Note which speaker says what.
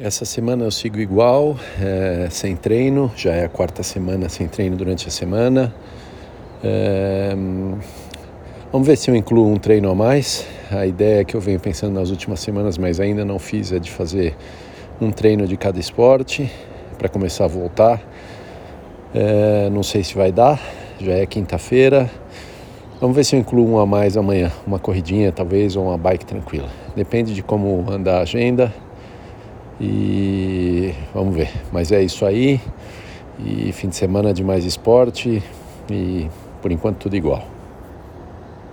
Speaker 1: Essa semana eu sigo igual, é, sem treino, já é a quarta semana sem treino durante a semana. É, vamos ver se eu incluo um treino a mais. A ideia que eu venho pensando nas últimas semanas, mas ainda não fiz, é de fazer um treino de cada esporte para começar a voltar. É, não sei se vai dar, já é quinta-feira. Vamos ver se eu incluo um a mais amanhã, uma corridinha talvez ou uma bike tranquila. Depende de como andar a agenda. E vamos ver. Mas é isso aí. E fim de semana de mais esporte. E por enquanto tudo igual.